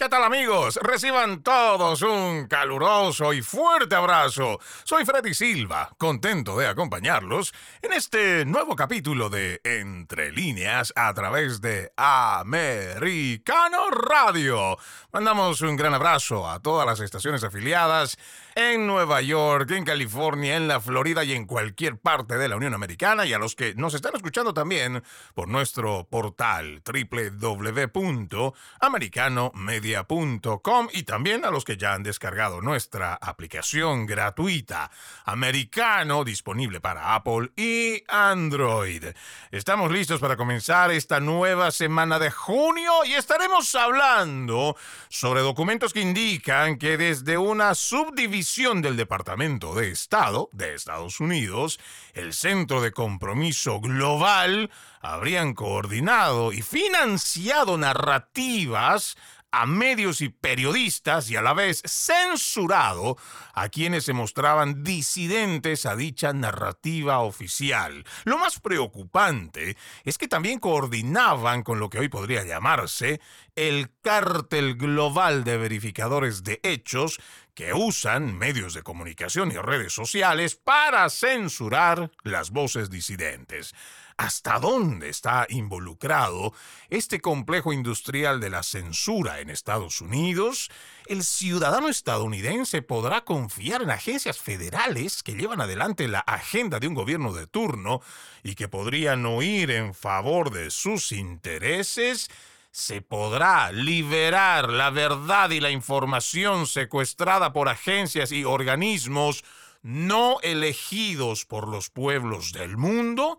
¿Qué tal amigos? Reciban todos un caluroso y fuerte abrazo. Soy Freddy Silva, contento de acompañarlos en este nuevo capítulo de Entre líneas a través de Americano Radio. Mandamos un gran abrazo a todas las estaciones afiliadas en Nueva York, en California, en la Florida y en cualquier parte de la Unión Americana y a los que nos están escuchando también por nuestro portal www.americanomedia.com y también a los que ya han descargado nuestra aplicación gratuita Americano disponible para Apple y Android. Estamos listos para comenzar esta nueva semana de junio y estaremos hablando sobre documentos que indican que desde una subdivisión del Departamento de Estado de Estados Unidos, el Centro de Compromiso Global habrían coordinado y financiado narrativas a medios y periodistas y a la vez censurado a quienes se mostraban disidentes a dicha narrativa oficial. Lo más preocupante es que también coordinaban con lo que hoy podría llamarse el cártel global de verificadores de hechos que usan medios de comunicación y redes sociales para censurar las voces disidentes hasta dónde está involucrado este complejo industrial de la censura en Estados Unidos, el ciudadano estadounidense podrá confiar en agencias federales que llevan adelante la agenda de un gobierno de turno y que podrían oír en favor de sus intereses, se podrá liberar la verdad y la información secuestrada por agencias y organismos no elegidos por los pueblos del mundo,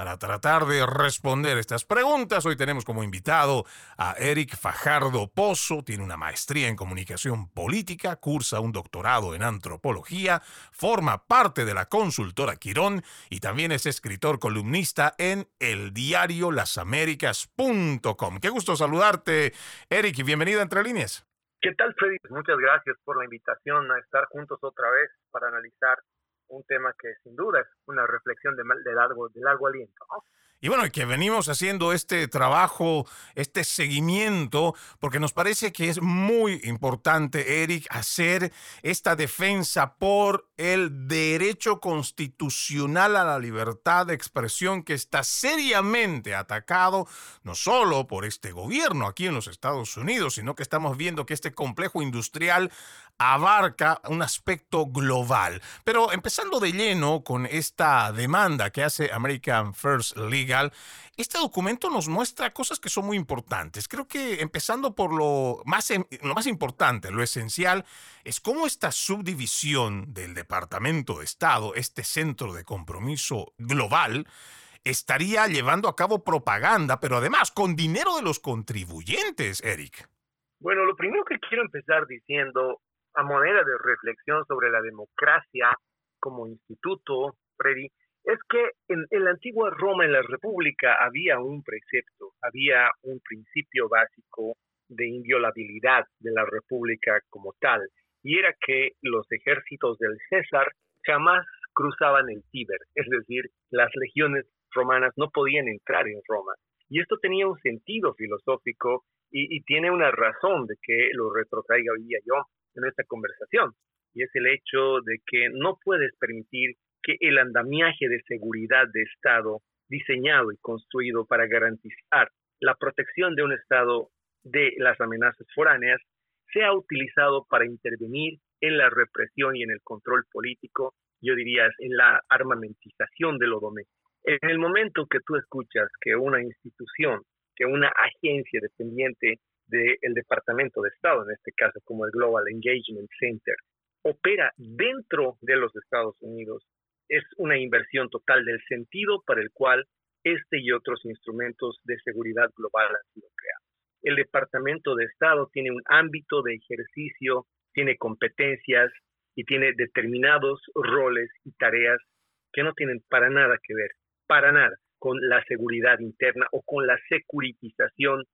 para tratar de responder estas preguntas, hoy tenemos como invitado a Eric Fajardo Pozo, tiene una maestría en comunicación política, cursa un doctorado en antropología, forma parte de la consultora Quirón y también es escritor columnista en el diario lasaméricas.com. Qué gusto saludarte, Eric, y bienvenido a Entre Líneas. ¿Qué tal, Freddy? Muchas gracias por la invitación a estar juntos otra vez para analizar un tema que sin duda es una reflexión de, de, largo, de largo aliento. Y bueno, que venimos haciendo este trabajo, este seguimiento, porque nos parece que es muy importante, Eric, hacer esta defensa por el derecho constitucional a la libertad de expresión que está seriamente atacado, no solo por este gobierno aquí en los Estados Unidos, sino que estamos viendo que este complejo industrial abarca un aspecto global. Pero empezando de lleno con esta demanda que hace American First Este documento nos muestra cosas que son muy importantes. Creo que empezando por em, lo más importante, lo esencial, es cómo esta subdivisión del Departamento de Estado, este centro de compromiso global, estaría llevando a cabo propaganda, pero además con dinero de los contribuyentes, Eric. Bueno, lo primero que quiero empezar diciendo a manera de reflexión sobre la democracia como instituto, Freddy, es que en, en, la antigua Roma, en la República, había un precepto, había un principio básico de inviolabilidad de la República como tal, y era que los ejércitos del César jamás cruzaban el Tíber, es decir, las legiones romanas no podían entrar en Roma. Y esto tenía un sentido filosófico y, tiene una razón de que lo retrotraiga hoy día yo en esta conversación, y es el hecho de que no puedes permitir que el andamiaje de seguridad de Estado diseñado y construido para garantizar la protección de un Estado de las amenazas foráneas sea utilizado para intervenir en la represión y en el control político, yo diría en la armamentización de lo doméstico. En el momento que tú escuchas que una institución, que una agencia dependiente del Departamento de Estado, en este caso como el Global Engagement Center, opera dentro de los Estados Unidos, es una inversión total del sentido para el cual este y otros instrumentos de seguridad global han sido creados. El Departamento de Estado tiene un ámbito de ejercicio, tiene competencias y tiene determinados roles y tareas que no tienen para nada que ver, para nada, con la seguridad interna o con la securitización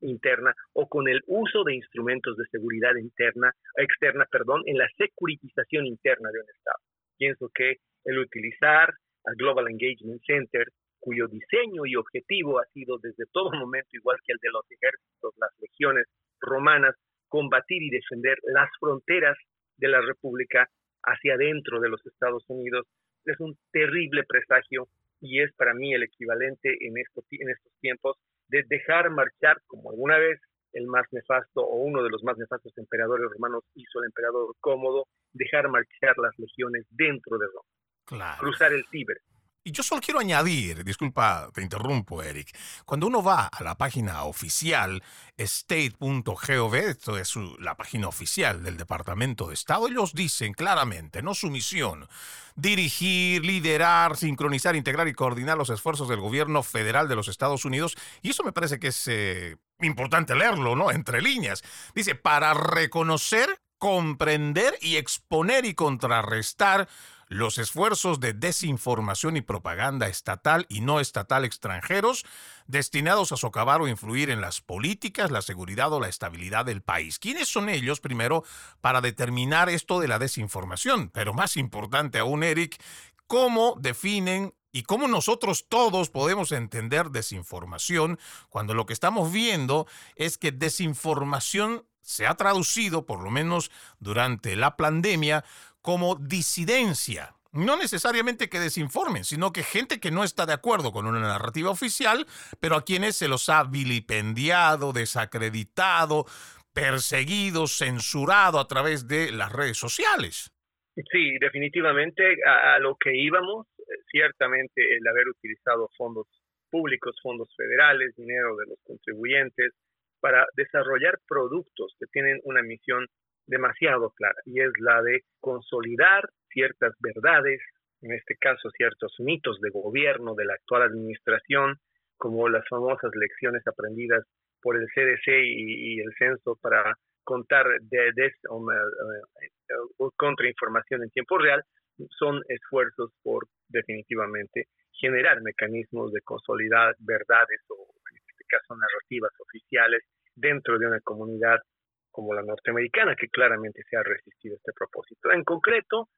interna o con el uso de instrumentos de seguridad interna, externa, perdón, en la securitización interna de un Estado. Pienso que el utilizar al Global Engagement Center, cuyo diseño y objetivo ha sido desde todo momento igual que el de los ejércitos, las legiones romanas, combatir y defender las fronteras de la República hacia adentro de los Estados Unidos. Es un terrible presagio y es para mí el equivalente en estos, en estos tiempos de dejar marchar, como alguna vez el más nefasto o uno de los más nefastos emperadores romanos hizo el emperador cómodo, dejar marchar las legiones dentro de Roma, cruzar el Tíber. Y yo solo quiero añadir, disculpa, te interrumpo, Eric. Cuando uno va a la página oficial, state.gov, esto es la página oficial del Departamento de Estado, ellos dicen claramente, no su misión, dirigir, liderar, sincronizar, integrar y coordinar los esfuerzos del gobierno federal de los Estados Unidos. Y eso me parece que es eh, importante leerlo, ¿no? Entre líneas. Dice, para reconocer, comprender y exponer y contrarrestar los esfuerzos de desinformación y propaganda estatal y no estatal extranjeros destinados a socavar o influir en las políticas, la seguridad o la estabilidad del país. ¿Quiénes son ellos, primero, para determinar esto de la desinformación? Pero más importante aún, Eric, ¿cómo definen y cómo nosotros todos podemos entender desinformación cuando lo que estamos viendo es que desinformación se ha traducido, por lo menos durante la pandemia, como disidencia. No necesariamente que desinformen, sino que gente que no está de acuerdo con una narrativa oficial, pero a quienes se los ha vilipendiado, desacreditado, perseguido, censurado a través de las redes sociales. Sí, definitivamente a, lo que íbamos, eh, ciertamente el haber utilizado fondos públicos, fondos federales, dinero de los contribuyentes, para desarrollar productos que tienen una misión demasiado clara y es la de consolidar ciertas verdades, en este caso ciertos mitos de gobierno de la actual administración, como las famosas lecciones aprendidas por el CDC y, el censo para contar de, de uh, contrainformación en tiempo real, son esfuerzos por definitivamente generar mecanismos de consolidar verdades o en este caso narrativas oficiales dentro de una comunidad como la norteamericana, que claramente se ha resistido a este propósito. En concreto,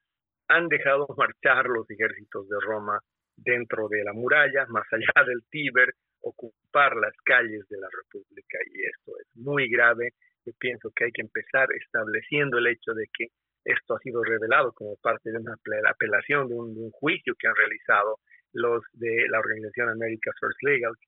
han dejado marchar los ejércitos de Roma dentro de la muralla, más allá del Tíber, ocupar las calles de la República y esto es muy grave. Yo pienso que hay que empezar estableciendo el hecho de que esto ha sido revelado como parte de una apelación, de un, juicio que han realizado los de la organización America First Legal, que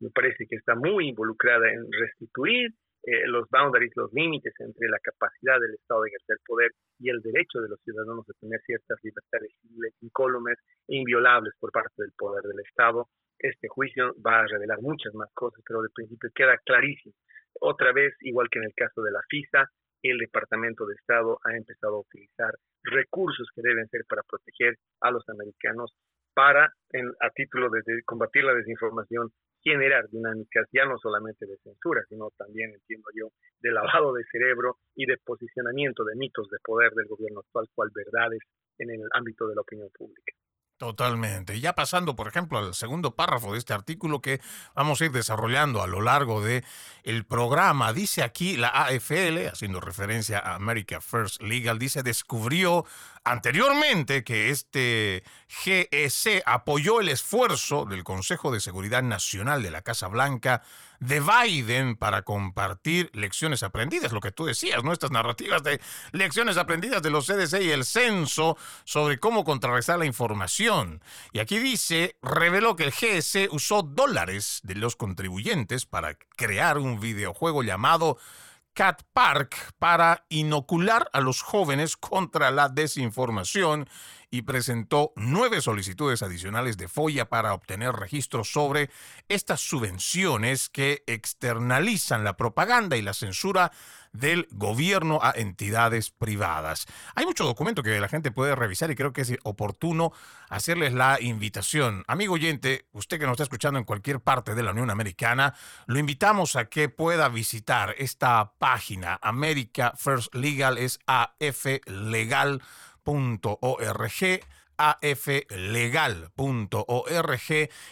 me parece que está muy involucrada en restituir eh, los boundaries, los límites entre la capacidad del Estado de ejercer poder y el derecho de los ciudadanos de tener ciertas libertades civiles incólumes e inviolables por parte del poder del Estado. Este juicio va a revelar muchas más cosas, pero de principio queda clarísimo. Otra vez, igual que en el caso de la FISA, el Departamento de Estado ha empezado a utilizar recursos que deben ser para proteger a los americanos para, en, a título de combatir la desinformación, generar dinámicas ya no solamente de censura, sino también, entiendo yo, de lavado de cerebro y de posicionamiento de mitos de poder del gobierno actual cual verdades en el ámbito de la opinión pública. Totalmente. Y ya pasando, por ejemplo, al segundo párrafo de este artículo que vamos a ir desarrollando a lo largo de el programa, dice aquí la AFL, haciendo referencia a America First Legal, dice descubrió anteriormente que este GEC apoyó el esfuerzo del Consejo de Seguridad Nacional de la Casa Blanca de Biden para compartir lecciones aprendidas, lo que tú decías, nuestras narrativas de lecciones aprendidas de los CDC y el censo sobre cómo contrarrestar la información. Y aquí dice, reveló que el GS usó dólares de los contribuyentes para crear un videojuego llamado Cat Park para inocular a los jóvenes contra la desinformación y presentó nueve solicitudes adicionales de FOIA para obtener registros sobre estas subvenciones que externalizan la propaganda y la censura del gobierno a entidades privadas. Hay mucho documento que la gente puede revisar y creo que es oportuno hacerles la invitación. Amigo oyente, usted que nos está escuchando en cualquier parte de la Unión Americana, lo invitamos a que pueda visitar esta página. America First Legal es aflegal.org aflegal.org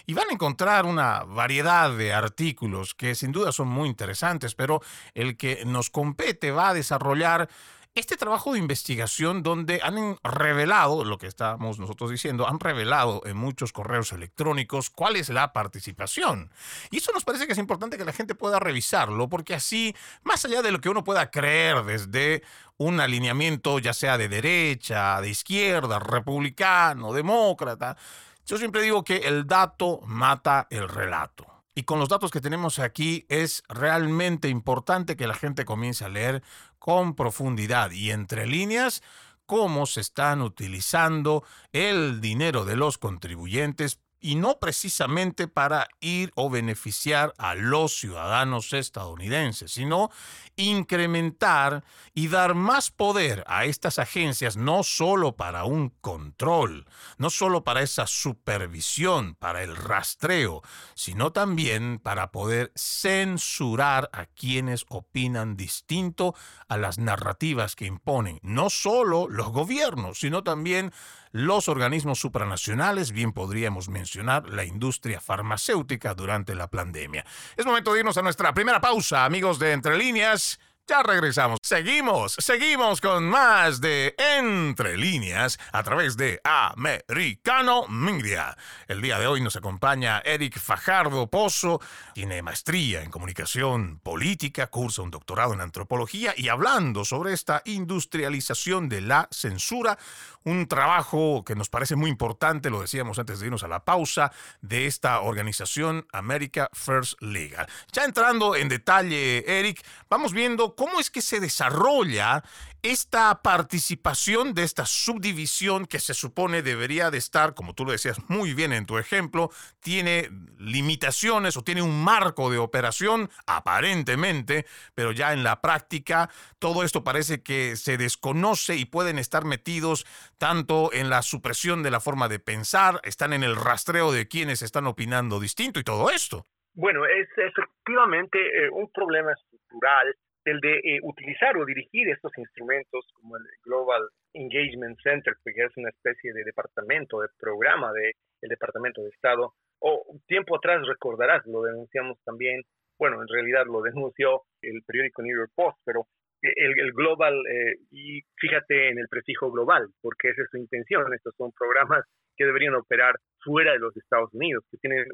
y van a encontrar una variedad de artículos que sin duda son muy interesantes, pero el que nos compete va a desarrollar este trabajo de investigación donde han revelado, lo que estamos nosotros diciendo, han revelado en muchos correos electrónicos cuál es la participación. Y eso nos parece que es importante que la gente pueda revisarlo, porque así, más allá de lo que uno pueda creer desde un alineamiento ya sea de derecha, de izquierda, republicano, demócrata, yo siempre digo que el dato mata el relato. Y con los datos que tenemos aquí es realmente importante que la gente comience a leer con profundidad y entre líneas cómo se están utilizando el dinero de los contribuyentes y no precisamente para ir o beneficiar a los ciudadanos estadounidenses, sino incrementar y dar más poder a estas agencias, no solo para un control, no solo para esa supervisión, para el rastreo, sino también para poder censurar a quienes opinan distinto a las narrativas que imponen no solo los gobiernos, sino también los organismos supranacionales, bien podríamos mencionar la industria farmacéutica durante la pandemia. Es momento de irnos a nuestra primera pausa, amigos de Entre Líneas. Ya regresamos. Seguimos, seguimos con más de Entre líneas a través de Americano Media. El día de hoy nos acompaña Eric Fajardo Pozo. Tiene maestría en comunicación política, cursa un doctorado en antropología y hablando sobre esta industrialización de la censura, un trabajo que nos parece muy importante, lo decíamos antes de irnos a la pausa, de esta organización America First Legal. Ya entrando en detalle, Eric, vamos viendo cómo es que se desarrolla esta participación de esta subdivisión que se supone debería de estar, como tú lo decías muy bien en tu ejemplo, tiene limitaciones o tiene un marco de operación aparentemente, pero ya en la práctica todo esto parece que se desconoce y pueden estar metidos tanto en la supresión de la forma de pensar, están en el rastreo de quienes están opinando distinto y todo esto. Bueno, es efectivamente eh, un problema estructural el de eh, utilizar o dirigir estos instrumentos como el Global Engagement Center, que es una especie de departamento, de programa del Departamento de Estado, o tiempo atrás recordarás, lo denunciamos también, bueno, en realidad lo denunció el periódico New York Post, pero el, global, eh, y fíjate en el prefijo global, porque esa es su intención, estos son programas que deberían operar fuera de los Estados Unidos, que tienen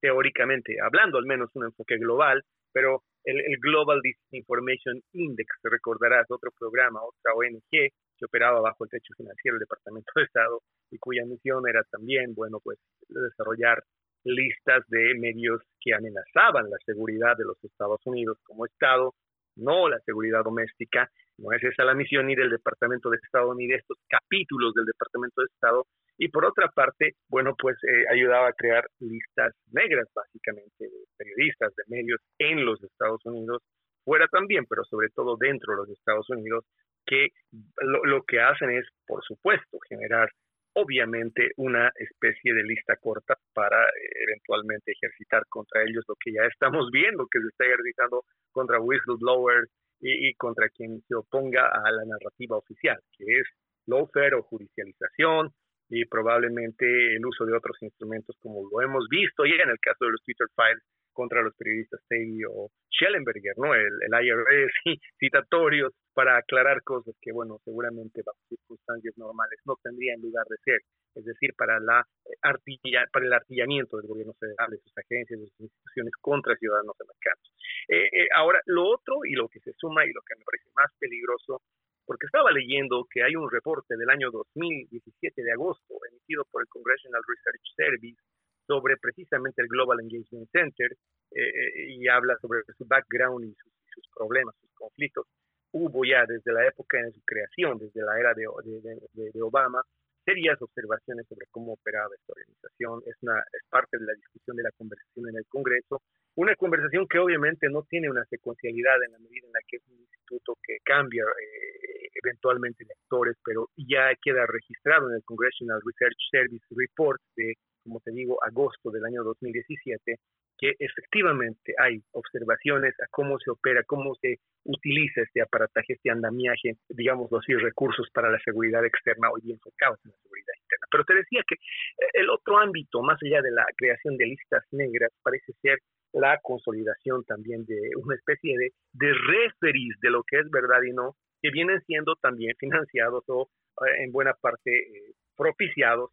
teóricamente, hablando al menos, un enfoque global, pero el, Global Disinformation Index, recordarás, otro programa, otra ONG que operaba bajo el techo financiero del Departamento de Estado y cuya misión era también, bueno, pues desarrollar listas de medios que amenazaban la seguridad de los Estados Unidos como Estado, no la seguridad doméstica, no es esa la misión ni del Departamento de Estado ni de estos capítulos del Departamento de Estado, y por otra parte, bueno, pues eh, ayudaba a crear listas negras, básicamente, de periodistas, de medios en los Estados Unidos, fuera también, pero sobre todo dentro de los Estados Unidos, que lo, que hacen es, por supuesto, generar obviamente una especie de lista corta para eh, eventualmente ejercitar contra ellos lo que ya estamos viendo que se está ejercitando contra whistleblowers y, y contra quien se oponga a la narrativa oficial, que es lawfare o judicialización, y probablemente el uso de otros instrumentos como lo hemos visto ya en el caso de los Twitter Files contra los periodistas Tegui o Schellenberger, ¿no? El, el IRS y citatorios para aclarar cosas que, bueno, seguramente bajo circunstancias normales no tendrían lugar de ser. Es decir, para, la para el artillamiento del gobierno federal, de sus agencias, de sus instituciones contra ciudadanos americanos. Eh, eh, ahora, lo otro y lo que se suma y lo que me parece más peligroso porque estaba leyendo que hay un reporte del año 2017 de agosto emitido por el Congressional Research Service sobre precisamente el Global Engagement Center eh, y habla sobre su background y sus, problemas, sus conflictos. Hubo ya desde la época de su creación, desde la era de, de, de, Obama, serias observaciones sobre cómo operaba esta organización. Es, una, es parte de la discusión de la conversación en el Congreso. Una conversación que obviamente no tiene una secuencialidad en la medida en la que es un instituto que cambia eh, eventualmente de actores, pero ya queda registrado en el Congressional Research Service Report de, como te digo, agosto del año 2017, que efectivamente hay observaciones a cómo se opera, cómo se utiliza este aparataje, este andamiaje, digamos así, recursos para la seguridad externa hoy enfocados en la seguridad interna. Pero te decía que eh, el otro ámbito, más allá de la creación de listas negras, parece ser la consolidación también de una especie de, de referees de lo que es verdad y no, que vienen siendo también financiados o eh, en buena parte eh, propiciados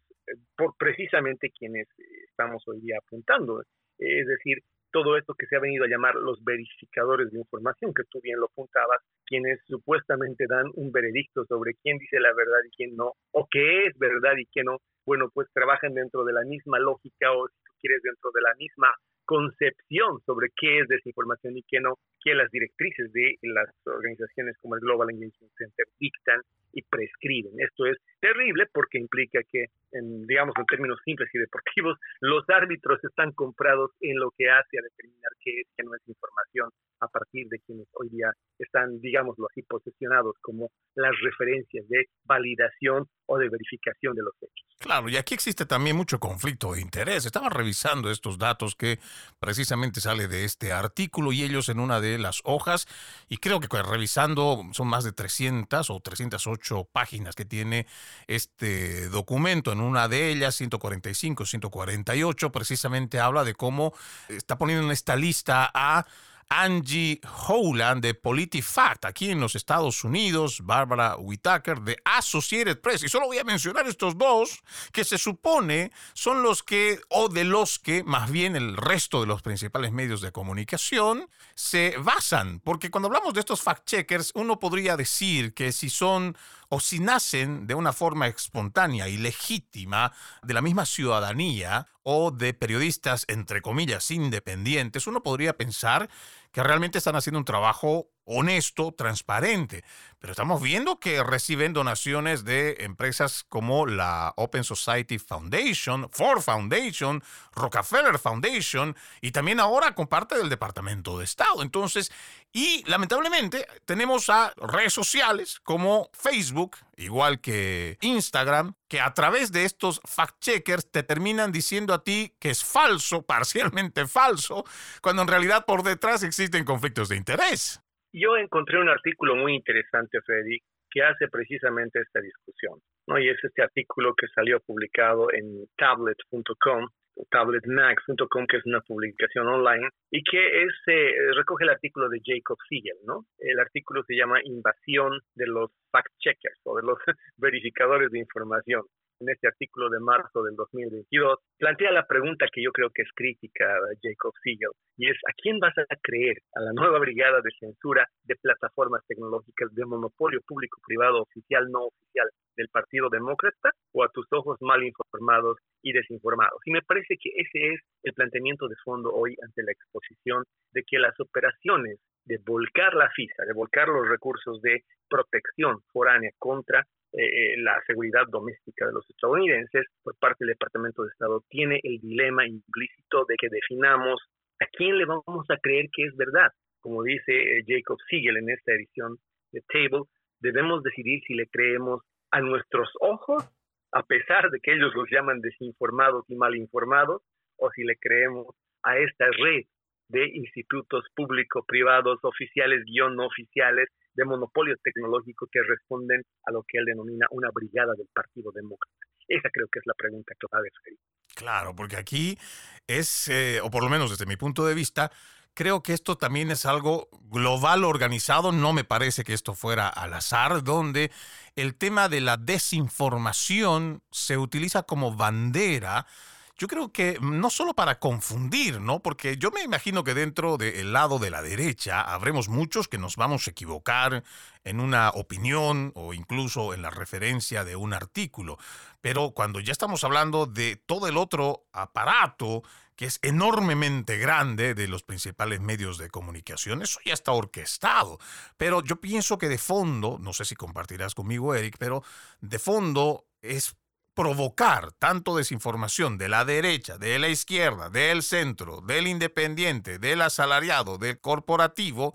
por precisamente quienes estamos hoy día apuntando. Es decir, todo esto que se ha venido a llamar los verificadores de información, que tú bien lo apuntabas, quienes supuestamente dan un veredicto sobre quién dice la verdad y quién no, o qué es verdad y qué no, bueno, pues trabajan dentro de la misma lógica o quieres dentro de la misma concepción sobre qué es desinformación y qué no, que las directrices de las organizaciones como el Global Engagement Center dictan y prescriben. Esto es terrible porque implica que, en, digamos en términos simples y deportivos, los árbitros están comprados en lo que hace a determinar qué es, qué no es información a partir de quienes hoy día están, digámoslo así, posesionados como las referencias de validación o de verificación de los hechos. Claro, y aquí existe también mucho conflicto de interés. Estaba revisando estos datos que precisamente sale de este artículo y ellos en una de las hojas, y creo que revisando son más de 300 o 308 páginas que tiene este documento. En una de ellas, 145, 148, precisamente habla de cómo está poniendo en esta lista a Angie Howland de PolitiFact aquí en los Estados Unidos, Barbara Whitaker de Associated Press. Y solo voy a mencionar estos dos que se supone son los que, o de los que más bien el resto de los principales medios de comunicación se basan. Porque cuando hablamos de estos fact-checkers, uno podría decir que si son o si nacen de una forma espontánea y legítima de la misma ciudadanía o de periodistas, entre comillas, independientes, uno podría pensar que realmente están haciendo un trabajo honesto, transparente. Pero estamos viendo que reciben donaciones de empresas como la Open Society Foundation, Ford Foundation, Rockefeller Foundation y también ahora con parte del Departamento de Estado. Entonces, y lamentablemente tenemos a redes sociales como Facebook, igual que Instagram, que a través de estos fact-checkers te terminan diciendo a ti que es falso, parcialmente falso, cuando en realidad por detrás existen conflictos de interés. Yo encontré un artículo muy interesante, Freddy, que hace precisamente esta discusión, ¿no? Y es este artículo que salió publicado en tablet.com, tabletmax.com, que es una publicación online, y que es, eh, recoge el artículo de Jacob Siegel, ¿no? El artículo se llama Invasión de los fact-checkers o de los verificadores de información en este artículo de marzo del 2022, plantea la pregunta que yo creo que es crítica Jacob Siegel, y es, ¿a quién vas a creer? ¿A la nueva brigada de censura de plataformas tecnológicas de monopolio público-privado oficial, no oficial del Partido Demócrata o a tus ojos mal informados y desinformados? Y me parece que ese es el planteamiento de fondo hoy ante la exposición de que las operaciones de volcar la FISA, de volcar los recursos de protección foránea contra eh, la seguridad doméstica de los estadounidenses por parte del Departamento de Estado tiene el dilema implícito de que definamos a quién le vamos a creer que es verdad. Como dice eh, Jacob Siegel en esta edición de Table, debemos decidir si le creemos a nuestros ojos, a pesar de que ellos los llaman desinformados y mal informados, o si le creemos a esta red de institutos públicos, privados, oficiales, guion no oficiales, de monopolio tecnológico que responden a lo que él denomina una brigada del Partido Demócrata. Esa creo que es la pregunta clave. Claro, porque aquí es, eh, o por lo menos desde mi punto de vista, creo que esto también es algo global organizado, no me parece que esto fuera al azar, donde el tema de la desinformación se utiliza como bandera yo creo que no solo para confundir, ¿no? Porque yo me imagino que dentro del lado de la derecha habremos muchos que nos vamos a equivocar en una opinión o incluso en la referencia de un artículo. Pero cuando ya estamos hablando de todo el otro aparato que es enormemente grande de los principales medios de comunicación, eso ya está orquestado. Pero yo pienso que de fondo, no sé si compartirás conmigo, Eric, pero de fondo es provocar tanto desinformación de la derecha, de la izquierda, del centro, del independiente, del asalariado, del corporativo,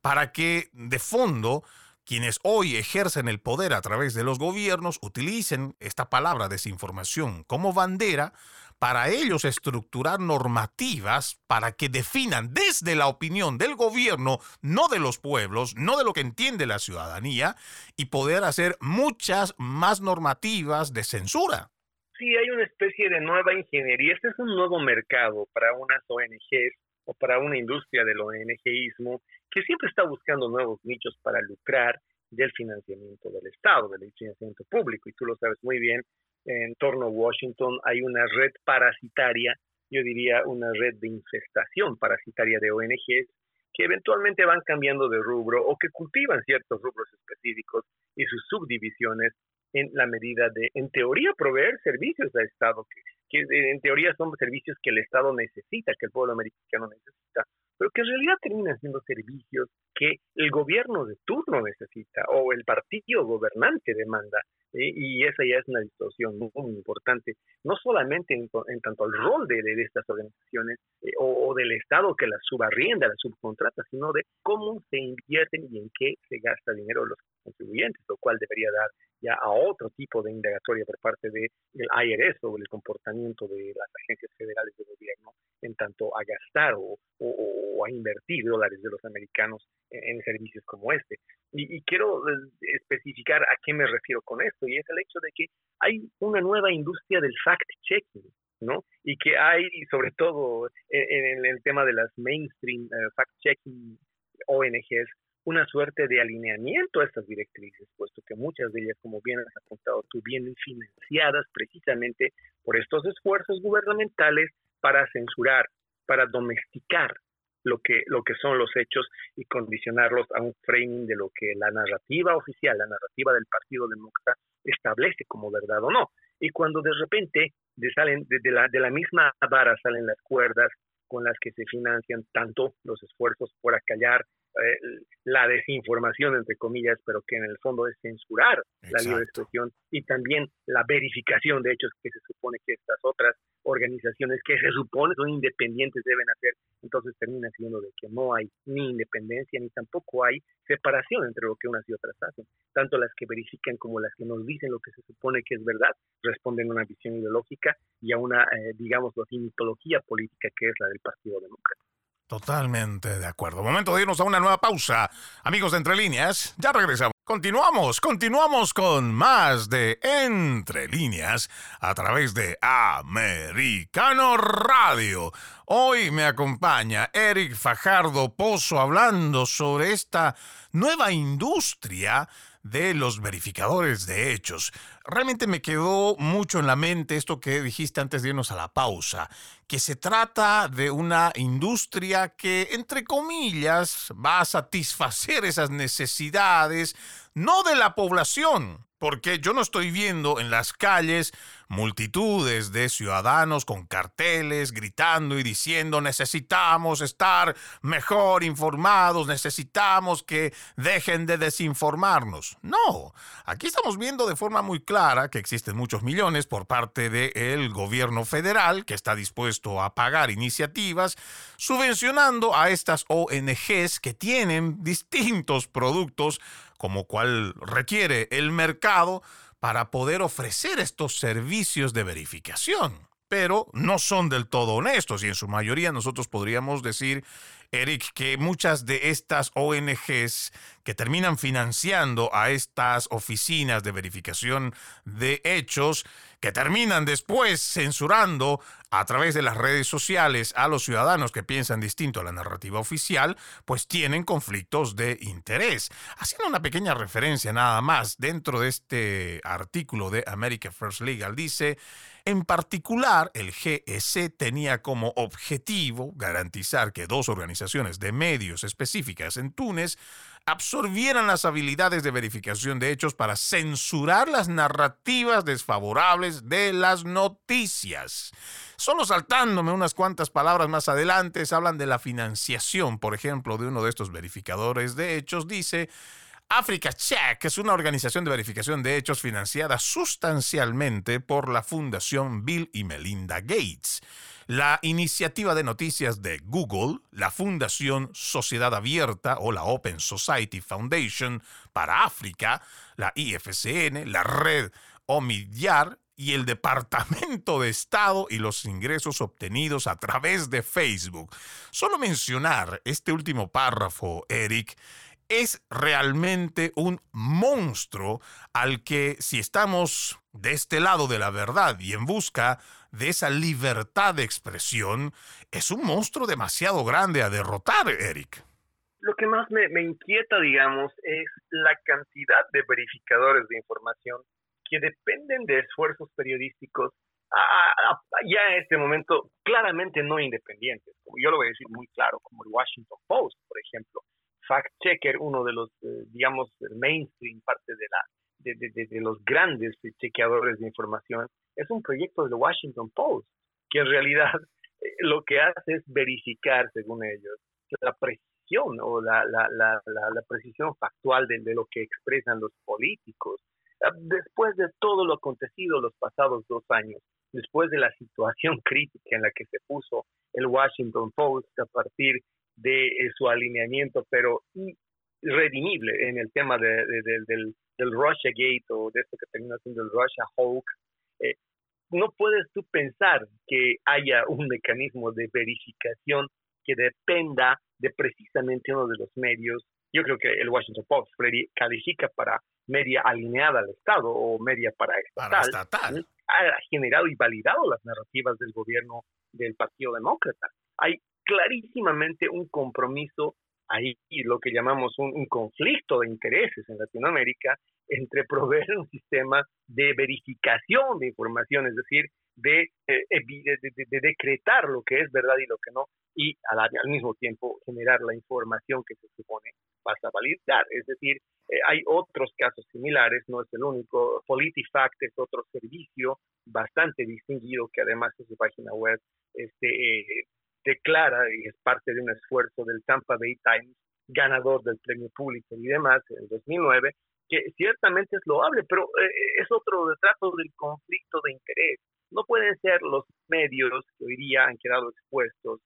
para que de fondo quienes hoy ejercen el poder a través de los gobiernos utilicen esta palabra desinformación como bandera para ellos estructurar normativas para que definan desde la opinión del gobierno, no de los pueblos, no de lo que entiende la ciudadanía, y poder hacer muchas más normativas de censura. Sí, hay una especie de nueva ingeniería. Este es un nuevo mercado para unas ONGs o para una industria del ONGismo que siempre está buscando nuevos nichos para lucrar del financiamiento del Estado, del financiamiento público. Y tú lo sabes muy bien, en torno a Washington hay una red parasitaria, yo diría una red de infestación parasitaria de ONGs que eventualmente van cambiando de rubro o que cultivan ciertos rubros específicos y sus subdivisiones en la medida de, en teoría, proveer servicios al Estado, que, que en teoría son servicios que el Estado necesita, que el pueblo americano necesita, pero que en realidad terminan siendo servicios que el gobierno de turno necesita o el partido gobernante demanda. Y esa ya es una distorsión muy, importante, no solamente en, tanto al rol de, estas organizaciones eh, o, del Estado que las subarrienda, las subcontrata, sino de cómo se invierten y en qué se gasta dinero los contribuyentes, lo cual debería dar ya a otro tipo de indagatoria por parte del IRS sobre el comportamiento de las agencias federales de gobierno en tanto a gastar o, a invertir dólares de los americanos en, servicios como este. Y, quiero eh, especificar a qué me refiero con esto, y es el hecho de que hay una nueva industria del fact-checking, ¿no? Y que hay, sobre todo en, el tema de las mainstream eh, fact-checking ONGs, una suerte de alineamiento a estas directrices, puesto que muchas de ellas, como bien has apuntado tú, vienen financiadas precisamente por estos esfuerzos gubernamentales para censurar, para domesticar lo que, lo que son los hechos y condicionarlos a un framing de lo que la narrativa oficial, la narrativa del Partido Demócrata establece como verdad o no. Y cuando de repente de, salen de, la, de la misma vara salen las cuerdas con las que se financian tanto los esfuerzos por acallar eh, la desinformación, entre comillas, pero que en el fondo es censurar la libre expresión y también la verificación de hechos que se supone que estas otras organizaciones que se supone son independientes deben hacer, entonces termina siendo de que no hay ni independencia ni tampoco hay separación entre lo que unas y otras hacen. Tanto las que verifican como las que nos dicen lo que se supone que es verdad responden a una visión ideológica y a una, eh, digamos, mitología política que es la del Partido. Totalmente de acuerdo. Momento de irnos a una nueva pausa. Amigos de Entre Líneas, ya regresamos. Continuamos, continuamos con más de Entre Líneas a través de Americano Radio. Hoy me acompaña Eric Fajardo Pozo hablando sobre esta nueva industria de los verificadores de hechos. Realmente me quedó mucho en la mente esto que dijiste antes de irnos a la pausa, que se trata de una industria que, entre comillas, va a satisfacer esas necesidades, no de la población, porque yo no estoy viendo en las calles multitudes de ciudadanos con carteles gritando y diciendo necesitamos estar mejor informados, necesitamos que dejen de desinformarnos. No, aquí estamos viendo de forma muy clara que existen muchos millones por parte del gobierno federal que está dispuesto a pagar iniciativas subvencionando a estas ONGs que tienen distintos productos como cual requiere el mercado para poder ofrecer estos servicios de verificación. Pero no son del todo honestos y en su mayoría nosotros podríamos decir, Eric, que muchas de estas ONGs que terminan financiando a estas oficinas de verificación de hechos, que terminan después censurando a través de las redes sociales a los ciudadanos que piensan distinto a la narrativa oficial, pues tienen conflictos de interés. Haciendo una pequeña referencia nada más dentro de este artículo de America First Legal, dice, en particular, el GEC tenía como objetivo garantizar que dos organizaciones de medios específicas en Túnez absorbieran las habilidades de verificación de hechos para censurar las narrativas desfavorables de las noticias. Solo saltándome unas cuantas palabras más adelante, hablan de la financiación, por ejemplo, de uno de estos verificadores de hechos, dice, Africa Check es una organización de verificación de hechos financiada sustancialmente por la Fundación Bill y Melinda Gates la iniciativa de noticias de Google, la Fundación Sociedad Abierta o la Open Society Foundation para África, la IFCN, la red Omidyar y el Departamento de Estado y los ingresos obtenidos a través de Facebook. Solo mencionar este último párrafo, Eric, es realmente un monstruo al que si estamos de este lado de la verdad y en busca de esa libertad de expresión, es un monstruo demasiado grande a derrotar, Eric. Lo que más me, inquieta, digamos, es la cantidad de verificadores de información que dependen de esfuerzos periodísticos ya en este momento claramente no independientes. Yo lo voy a decir muy claro, como el Washington Post, por ejemplo. Fact Checker, uno de los, eh, digamos, mainstream, parte de, la, de, de, los grandes chequeadores de información, es un proyecto del Washington Post, que en realidad eh, lo que hace es verificar, según ellos, la precisión o la, la, la, la precisión factual de, de, lo que expresan los políticos. Ah, después de todo lo acontecido los pasados dos años, después de la situación crítica en la que se puso el Washington Post a partir de eh, su alineamiento, pero irredimible en el tema de, del, del Russia Gate o de esto que termina siendo el Russia Hawk, eh, no puedes tú pensar que haya un mecanismo de verificación que dependa de precisamente uno de los medios. Yo creo que el Washington Post califica para media alineada al Estado o media para estatal, ha generado y validado las narrativas del gobierno del Partido Demócrata. Hay clarísimamente un compromiso ahí, lo que llamamos un, conflicto de intereses en Latinoamérica entre proveer un sistema de verificación de información, es decir, de, eh, de, decretar lo que es verdad y lo que no, y al, al mismo tiempo generar la información que se supone vas a validar. Es decir, eh, hay otros casos similares, no es el único. PolitiFact es otro servicio bastante distinguido que además en su página web este, eh, declara y es parte de un esfuerzo del Tampa Bay Times, ganador del premio público y demás en 2009, que ciertamente es loable, pero eh, es otro retrato del conflicto de interés. No pueden ser los medios que hoy día han quedado expuestos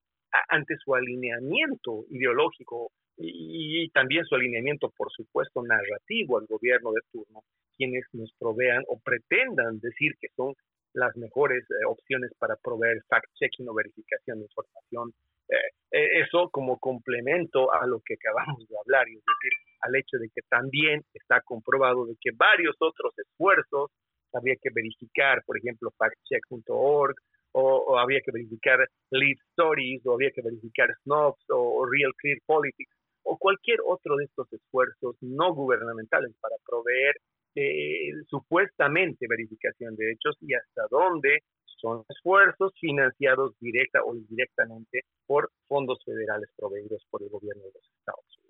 ante su alineamiento ideológico y, también su alineamiento, por supuesto, narrativo al gobierno de turno, quienes nos provean o pretendan decir que son las mejores eh, opciones para proveer fact-checking o verificación de información. Eh, eh, eso como complemento a lo que acabamos de hablar, es decir, al hecho de que también está comprobado de que varios otros esfuerzos había que verificar, por ejemplo, factcheck.org, o, había que verificar lead stories, o había que verificar snobs, o real clear politics, o cualquier otro de estos esfuerzos no gubernamentales para proveer eh, supuestamente verificación de hechos y hasta dónde son esfuerzos financiados directa o indirectamente por fondos federales proveídos por el gobierno de los Estados Unidos.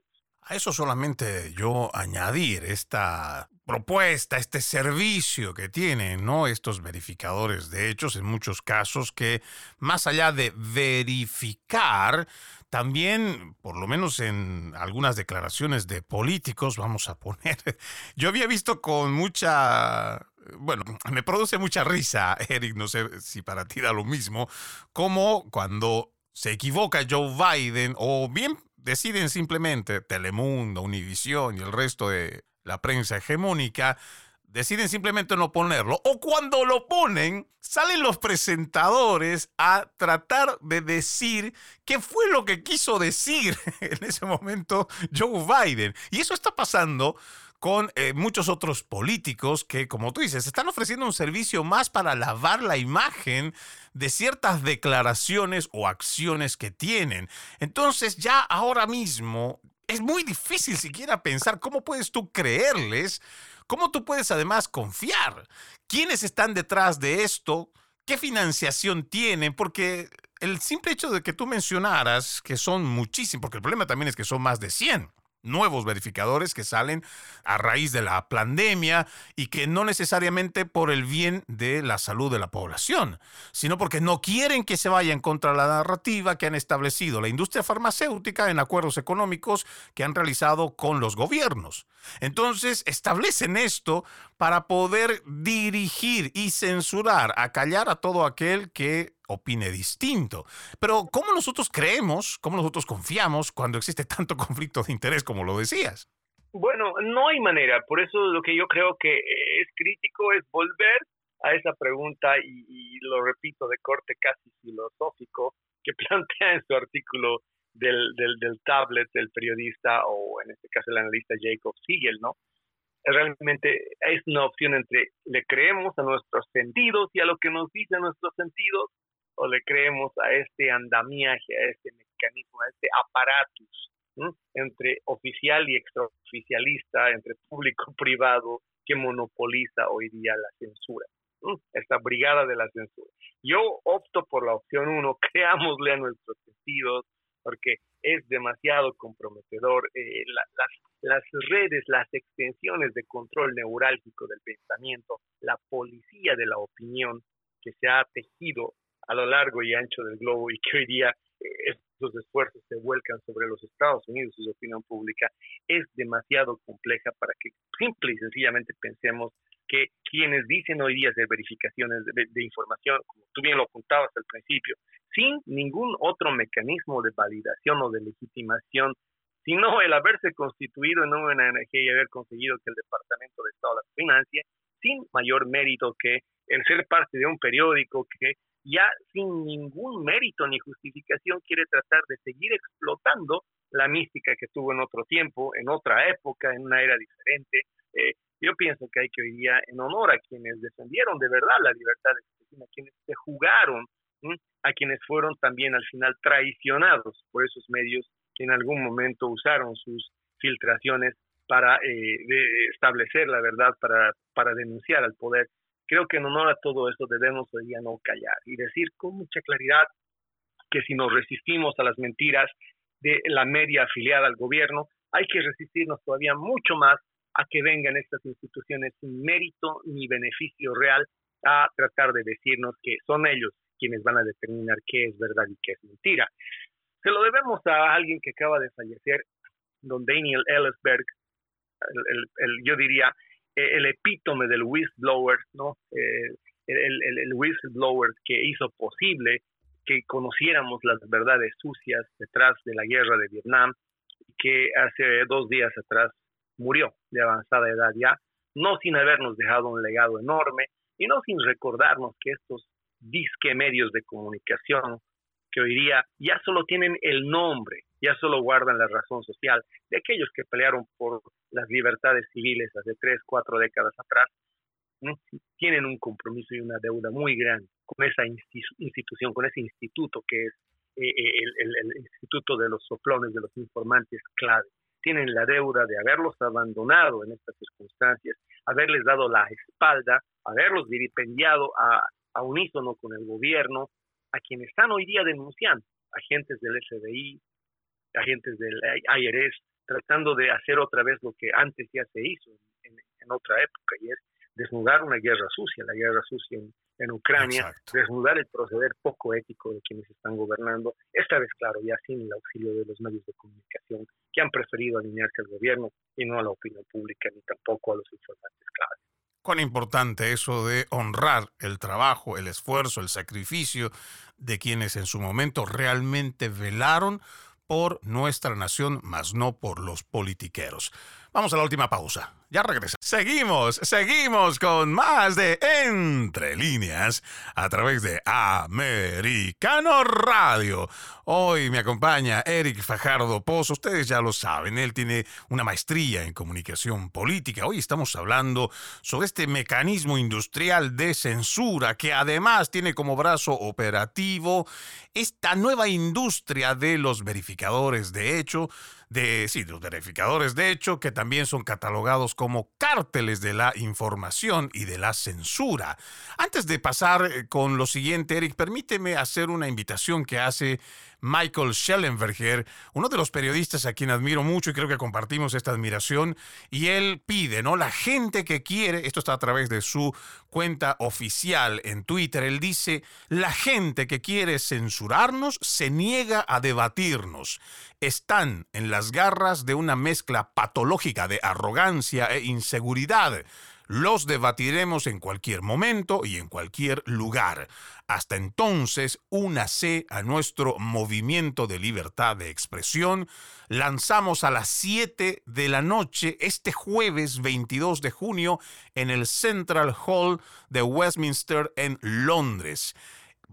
A eso solamente yo añadir esta propuesta, este servicio que tienen ¿no? estos verificadores de hechos en muchos casos que más allá de verificar, también, por lo menos en algunas declaraciones de políticos, vamos a poner, yo había visto con mucha, bueno, me produce mucha risa, Eric, no sé si para ti da lo mismo, como cuando se equivoca Joe Biden o bien deciden simplemente Telemundo, Univisión y el resto de la prensa hegemónica deciden simplemente no ponerlo. O cuando lo ponen, salen los presentadores a tratar de decir qué fue lo que quiso decir en ese momento Joe Biden. Y eso está pasando con eh, muchos otros políticos que, como tú dices, están ofreciendo un servicio más para lavar la imagen de ciertas declaraciones o acciones que tienen. Entonces ya ahora mismo es muy difícil siquiera pensar cómo puedes tú creerles ¿Cómo tú puedes además confiar? ¿Quiénes están detrás de esto? ¿Qué financiación tienen? Porque el simple hecho de que tú mencionaras que son muchísimos, porque el problema también es que son más de 100 nuevos verificadores que salen a raíz de la pandemia y que no necesariamente por el bien de la salud de la población, sino porque no quieren que se vayan contra la narrativa que han establecido la industria farmacéutica en acuerdos económicos que han realizado con los gobiernos. Entonces establecen esto para poder dirigir y censurar, acallar a todo aquel que opine distinto. Pero ¿cómo nosotros creemos, cómo nosotros confiamos cuando existe tanto conflicto de interés como lo decías? Bueno, no hay manera. Por eso lo que yo creo que es crítico es volver a esa pregunta y, lo repito de corte casi filosófico que plantea en su artículo del, del, del tablet del periodista o en este caso el analista Jacob Siegel, ¿no? Realmente es una opción entre le creemos a nuestros sentidos y a lo que nos dicen nuestros sentidos o le creemos a este andamiaje, a este mecanismo, a este aparatus entre oficial y extraoficialista, entre público-privado, que monopoliza hoy día la censura, esta brigada de la censura. Yo opto por la opción uno, creámosle a nuestros sentidos, porque es demasiado comprometedor. Eh, las, las redes, las extensiones de control neurálgico del pensamiento, la policía de la opinión que se ha tejido a lo largo y ancho del globo y que hoy día eh, estos esfuerzos se vuelcan sobre los Estados Unidos y su opinión pública, es demasiado compleja para que simple y sencillamente pensemos que quienes dicen hoy día de verificaciones de, información, como tú bien lo apuntabas al principio, sin ningún otro mecanismo de validación o de legitimación, sino el haberse constituido en una ONG y haber conseguido que el Departamento de Estado las financie, sin mayor mérito que el ser parte de un periódico que ya sin ningún mérito ni justificación quiere tratar de seguir explotando la mística que tuvo en otro tiempo, en otra época, en una era diferente. Eh, yo pienso que hay que hoy día, en honor a quienes defendieron de verdad la libertad de expresión, a quienes se jugaron, a quienes fueron también al final traicionados por esos medios que en algún momento usaron sus filtraciones para eh, establecer la verdad, para, para denunciar al poder Creo que en honor a todo esto debemos hoy día no callar y decir con mucha claridad que si nos resistimos a las mentiras de la media afiliada al gobierno, hay que resistirnos todavía mucho más a que vengan estas instituciones sin mérito ni beneficio real a tratar de decirnos que son ellos quienes van a determinar qué es verdad y qué es mentira. Se lo debemos a alguien que acaba de fallecer, don Daniel Ellsberg, yo diría el epítome del whistleblower, ¿no? Eh, el, el, whistleblower que hizo posible que conociéramos las verdades sucias detrás de la guerra de Vietnam, que hace dos días atrás murió de avanzada edad ya, no sin habernos dejado un legado enorme y no sin recordarnos que estos disque medios de comunicación que hoy día ya solo tienen el nombre, ya solo guardan la razón social de aquellos que pelearon por las libertades civiles hace tres, cuatro décadas atrás, tienen un compromiso y una deuda muy grande con esa institución, con ese instituto que es eh, eh, el, Instituto de los Soplones, de los Informantes clave. Tienen la deuda de haberlos abandonado en estas circunstancias, haberles dado la espalda, haberlos vilipendiado a, a unísono con el gobierno, a quienes están hoy día denunciando, agentes del FBI, agentes del IRS, tratando de hacer otra vez lo que antes ya se hizo en, otra época, y es desnudar una guerra sucia, la guerra sucia en, Ucrania, desnudar el proceder poco ético de quienes están gobernando, esta vez, claro, ya sin el auxilio de los medios de comunicación que han preferido alinearse al gobierno y no a la opinión pública ni tampoco a los informantes claves cuán importante eso de honrar el trabajo, el esfuerzo, el sacrificio de quienes en su momento realmente velaron por nuestra nación, mas no por los politiqueros. Vamos a la última pausa. Ya regresa. Seguimos, seguimos con más de Entre líneas a través de Americano Radio. Hoy me acompaña Eric Fajardo Pozo. Ustedes ya lo saben, él tiene una maestría en comunicación política. Hoy estamos hablando sobre este mecanismo industrial de censura que además tiene como brazo operativo esta nueva industria de los verificadores de hecho de, sí, los verificadores de hecho, que también son catalogados como cárteles de la información y de la censura. Antes de pasar eh, con lo siguiente, Eric, permíteme hacer una invitación que hace Michael Schellenberger, uno de los periodistas a quien admiro mucho y creo que compartimos esta admiración, y él pide, ¿no? La gente que quiere, esto está a través de su cuenta oficial en Twitter, él dice, la gente que quiere censurarnos se niega a debatirnos. Están en las garras de una mezcla patológica de arrogancia e inseguridad. Los debatiremos en cualquier momento y en cualquier lugar. Hasta entonces, únase a nuestro movimiento de libertad de expresión. Lanzamos a las 7 de la noche este jueves 22 de junio en el Central Hall de Westminster en Londres.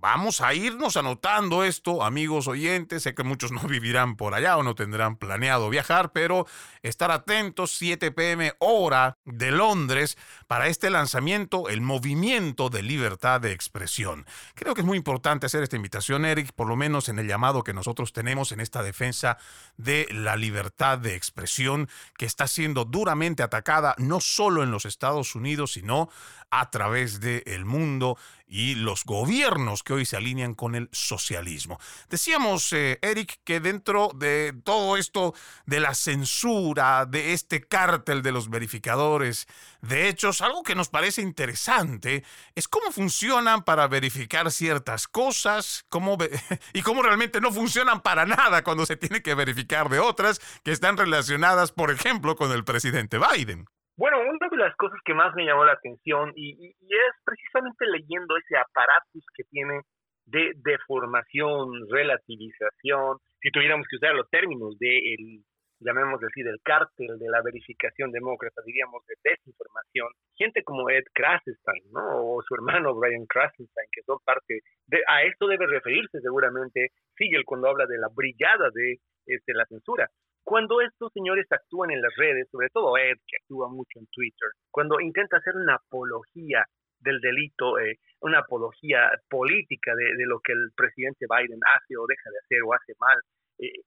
Vamos a irnos anotando esto, amigos oyentes. Sé que muchos no vivirán por allá o no tendrán planeado viajar, pero estar atentos, 7 pm hora de Londres, para este lanzamiento, el movimiento de libertad de expresión. Creo que es muy importante hacer esta invitación, Eric, por lo menos en el llamado que nosotros tenemos en esta defensa de la libertad de expresión que está siendo duramente atacada no solo en los Estados Unidos, sino a través del mundo y los gobiernos que hoy se alinean con el socialismo. Decíamos, eh, Eric, que dentro de todo esto de la censura, de este cártel de los verificadores de hechos, algo que nos parece interesante es cómo funcionan para verificar ciertas cosas cómo y cómo realmente no funcionan para nada cuando se tiene que verificar de otras que están relacionadas, por ejemplo, con el presidente Biden. Bueno, una de las cosas que más me llamó la atención y, es precisamente leyendo ese aparatus que tiene de deformación, relativización, si tuviéramos que usar los términos de el, llamémoslo así, del cártel de la verificación demócrata, diríamos de desinformación, gente como Ed Krasenstein, ¿no? O su hermano Brian Krasenstein, que son parte de, a esto debe referirse seguramente Siegel cuando habla de la brillada de este, la censura. Cuando estos señores actúan en las redes, sobre todo Ed, que actúa mucho en Twitter, cuando intenta hacer una apología del delito, eh, una apología política de, lo que el presidente Biden hace o deja de hacer o hace mal, eh,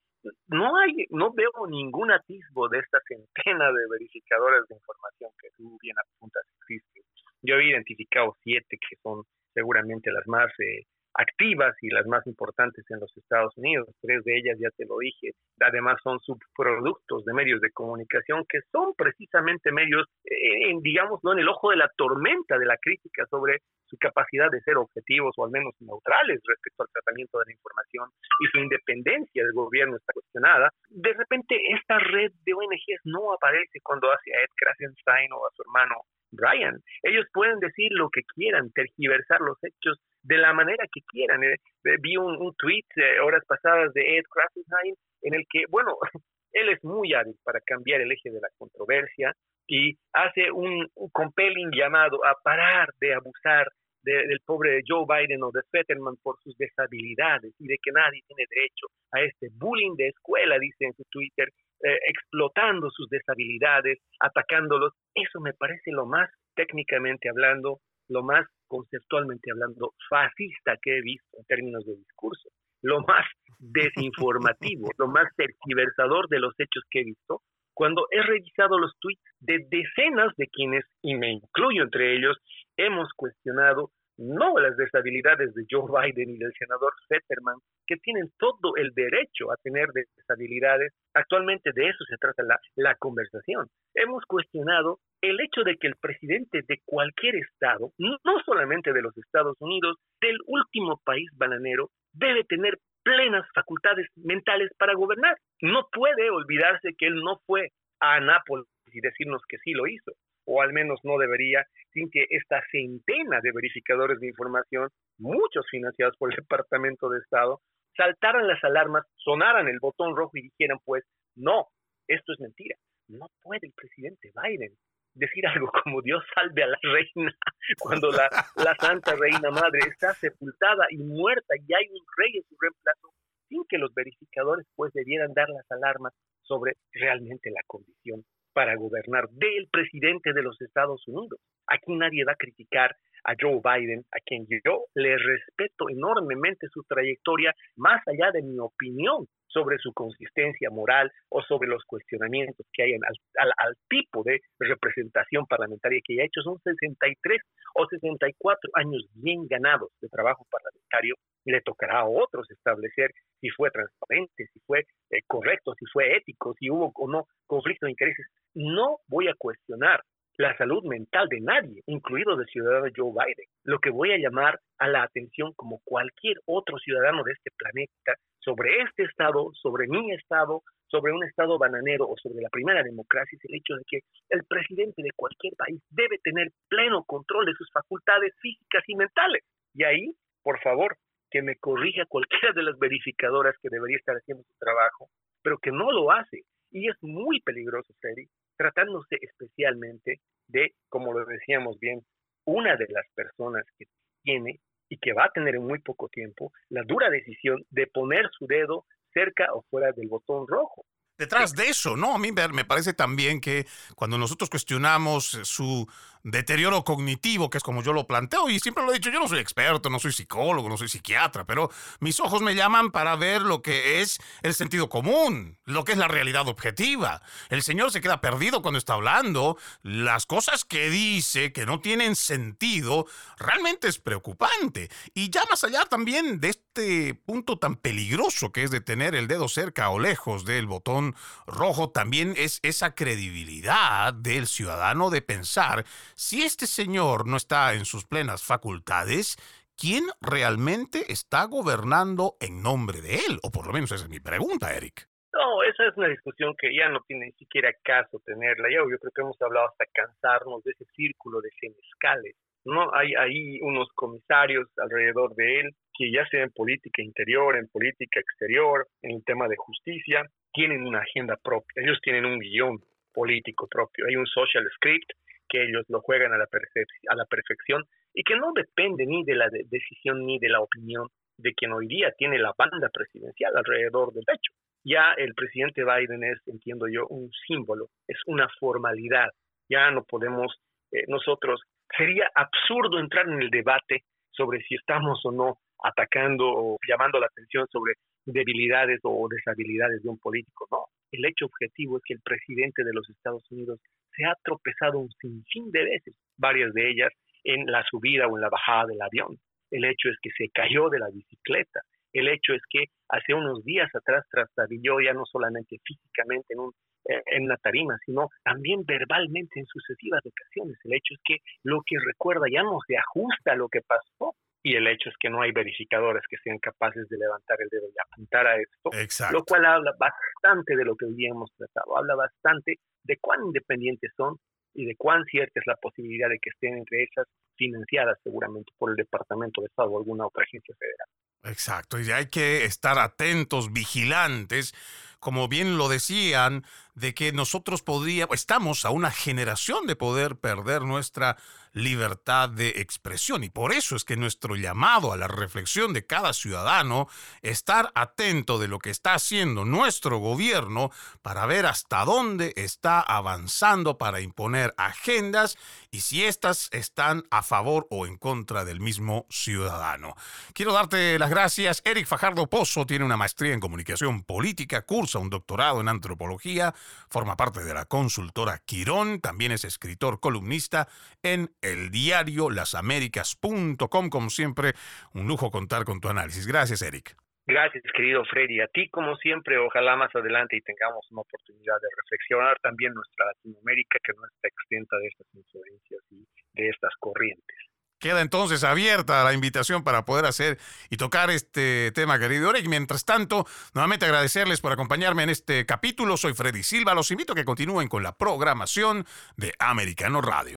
no hay, no veo ningún atisbo de esta centena de verificadores de información que tú bien apuntas existen. Yo he identificado siete que son seguramente las más eh, activas y las más importantes en los Estados Unidos. Tres de ellas, ya te lo dije, además son subproductos de medios de comunicación que son precisamente medios, eh, en, digamos, no en el ojo de la tormenta de la crítica sobre su capacidad de ser objetivos o al menos neutrales respecto al tratamiento de la información y su independencia del gobierno está cuestionada. De repente esta red de ONGs no aparece cuando hace a Ed Krasenstein o a su hermano Brian. Ellos pueden decir lo que quieran, tergiversar los hechos de la manera que quieran. Eh, eh, vi un, un tweet eh, horas pasadas de Ed Krasenstein en el que, bueno, él es muy hábil para cambiar el eje de la controversia y hace un, compelling llamado a parar de abusar del pobre Joe Biden o de Fetterman por sus deshabilidades y de que nadie tiene derecho a este bullying de escuela, dice en su Twitter, explotando sus deshabilidades, atacándolos. Eso me parece lo más técnicamente hablando, lo más conceptualmente hablando, fascista que he visto en términos de discurso, lo más desinformativo, lo más tergiversador de los hechos que he visto, cuando he revisado los tweets de decenas de quienes, y me incluyo entre ellos, hemos cuestionado no las deshabilidades de Joe Biden y del senador Fetterman, que tienen todo el derecho a tener deshabilidades. Actualmente de eso se trata la, la conversación. Hemos cuestionado el hecho de que el presidente de cualquier estado, no solamente de los Estados Unidos, del último país bananero, debe tener plenas facultades mentales para gobernar. No puede olvidarse que él no fue a Anápolis y decirnos que sí lo hizo o al menos no debería, sin que esta centena de verificadores de información, muchos financiados por el Departamento de Estado, saltaran las alarmas, sonaran el botón rojo y dijeran, pues, no, esto es mentira. No puede el presidente Biden decir algo como Dios salve a la reina cuando la, la Santa Reina Madre está sepultada y muerta y hay un rey en su reemplazo, sin que los verificadores pues debieran dar las alarmas sobre realmente la condición para gobernar del presidente de los Estados Unidos. Aquí nadie va a criticar a Joe Biden, a quien yo le respeto enormemente su trayectoria, más allá de mi opinión sobre su consistencia moral o sobre los cuestionamientos que hay al, al, tipo de representación parlamentaria que ha hecho. Son 63 o 64 años bien ganados de trabajo parlamentario le tocará a otros establecer si fue transparente, si fue eh, correcto, si fue ético, si hubo o no conflicto de intereses. No voy a cuestionar la salud mental de nadie, incluido del ciudadano Joe Biden. Lo que voy a llamar a la atención como cualquier otro ciudadano de este planeta sobre este Estado, sobre mi Estado, sobre un Estado bananero o sobre la primera democracia es el hecho de que el presidente de cualquier país debe tener pleno control de sus facultades físicas y mentales. Y ahí, por favor, que me corrija cualquiera de las verificadoras que debería estar haciendo su trabajo, pero que no lo hace. Y es muy peligroso, Freddy, tratándose especialmente de, como lo decíamos bien, una de las personas que tiene y que va a tener en muy poco tiempo la dura decisión de poner su dedo cerca o fuera del botón rojo. Detrás de eso, ¿no? A mí me parece también que cuando nosotros cuestionamos su deterioro cognitivo, que es como yo lo planteo, y siempre lo he dicho, yo no soy experto, no soy psicólogo, no soy psiquiatra, pero mis ojos me llaman para ver lo que es el sentido común, lo que es la realidad objetiva. El Señor se queda perdido cuando está hablando, las cosas que dice que no tienen sentido, realmente es preocupante. Y ya más allá también de este punto tan peligroso que es de tener el dedo cerca o lejos del botón rojo, también es esa credibilidad del ciudadano de pensar si este señor no está en sus plenas facultades, ¿quién realmente está gobernando en nombre de él? O por lo menos esa es mi pregunta, Eric. No, esa es una discusión que ya no tiene ni siquiera caso tenerla. Yo, yo creo que hemos hablado hasta cansarnos de ese círculo de senescales. ¿no? Hay ahí unos comisarios alrededor de él que ya sea en política interior, en política exterior, en el tema de justicia, tienen una agenda propia. Ellos tienen un guion político propio. Hay un social script que ellos lo juegan a la, a la perfección y que no depende ni de la decisión ni de la opinión de quien hoy día tiene la banda presidencial alrededor del hecho. Ya el presidente Biden es, entiendo yo, un símbolo, es una formalidad. Ya no podemos eh, nosotros, sería absurdo entrar en el debate sobre si estamos o no atacando o llamando la atención sobre debilidades o deshabilidades de un político. No, el hecho objetivo es que el presidente de los Estados Unidos se ha tropezado un sinfín de veces, varias de ellas en la subida o en la bajada del avión. El hecho es que se cayó de la bicicleta. El hecho es que hace unos días atrás trastabilló ya no solamente físicamente en, un, eh, en la tarima, sino también verbalmente en sucesivas ocasiones. El hecho es que lo que recuerda ya no se ajusta a lo que pasó y el hecho es que no hay verificadores que sean capaces de levantar el dedo y apuntar a esto, lo cual habla bastante de lo que hoy día hemos tratado, habla bastante de cuán independientes son y de cuán cierta es la posibilidad de que estén entre esas financiadas seguramente por el Departamento de Estado o alguna otra agencia federal. Exacto, y hay que estar atentos, vigilantes, como bien lo decían, de que nosotros podríamos, estamos a una generación de poder perder nuestra libertad de expresión. Y por eso es que nuestro llamado a la reflexión de cada ciudadano, estar atento de lo que está haciendo nuestro gobierno para ver hasta dónde está avanzando para imponer agendas y si éstas están a favor o en contra del mismo ciudadano. Quiero darte las gracias. Eric Fajardo Pozo tiene una maestría en comunicación política, cursa un doctorado en antropología, forma parte de la consultora Quirón, también es escritor columnista en el diario lasaméricas.com. Como siempre, un lujo contar con tu análisis. Gracias, Eric. Gracias, querido Freddy. A ti, como siempre, ojalá más adelante y tengamos una oportunidad de reflexionar también nuestra Latinoamérica, que no está extenta de estas influencias y de estas corrientes. Queda entonces abierta la invitación para poder hacer y tocar este tema, querido Eric. Mientras tanto, nuevamente agradecerles por acompañarme en este capítulo. Soy Freddy Silva. Los invito a que continúen con la programación de Americano Radio.